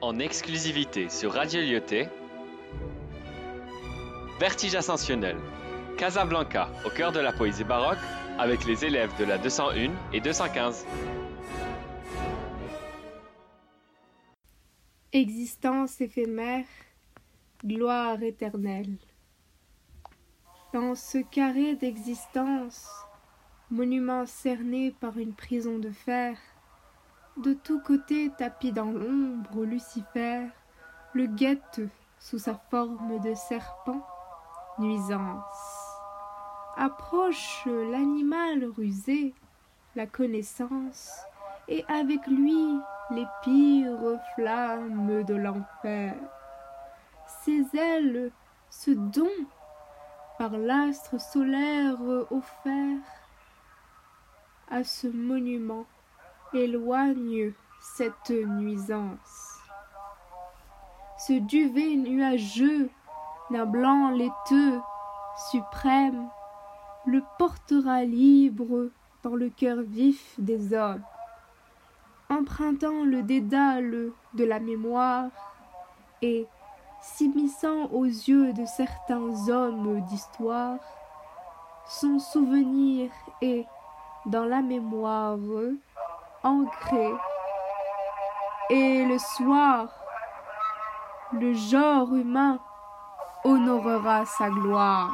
en exclusivité sur Radio Lyoté. Vertige ascensionnel. Casablanca, au cœur de la poésie baroque, avec les élèves de la 201 et 215. Existence éphémère, gloire éternelle. Dans ce carré d'existence, monument cerné par une prison de fer, de tous côtés tapis dans l'ombre Lucifer le guette sous sa forme de serpent, nuisance. Approche l'animal rusé, la connaissance, et avec lui les pires flammes de l'enfer. Ses ailes, ce don par l'astre solaire offert à ce monument éloigne cette nuisance. Ce duvet nuageux d'un blanc laiteux suprême le portera libre dans le cœur vif des hommes, empruntant le dédale de la mémoire et s'immisçant aux yeux de certains hommes d'histoire, son souvenir est dans la mémoire Et le soir, le genre humain honorera sa gloire.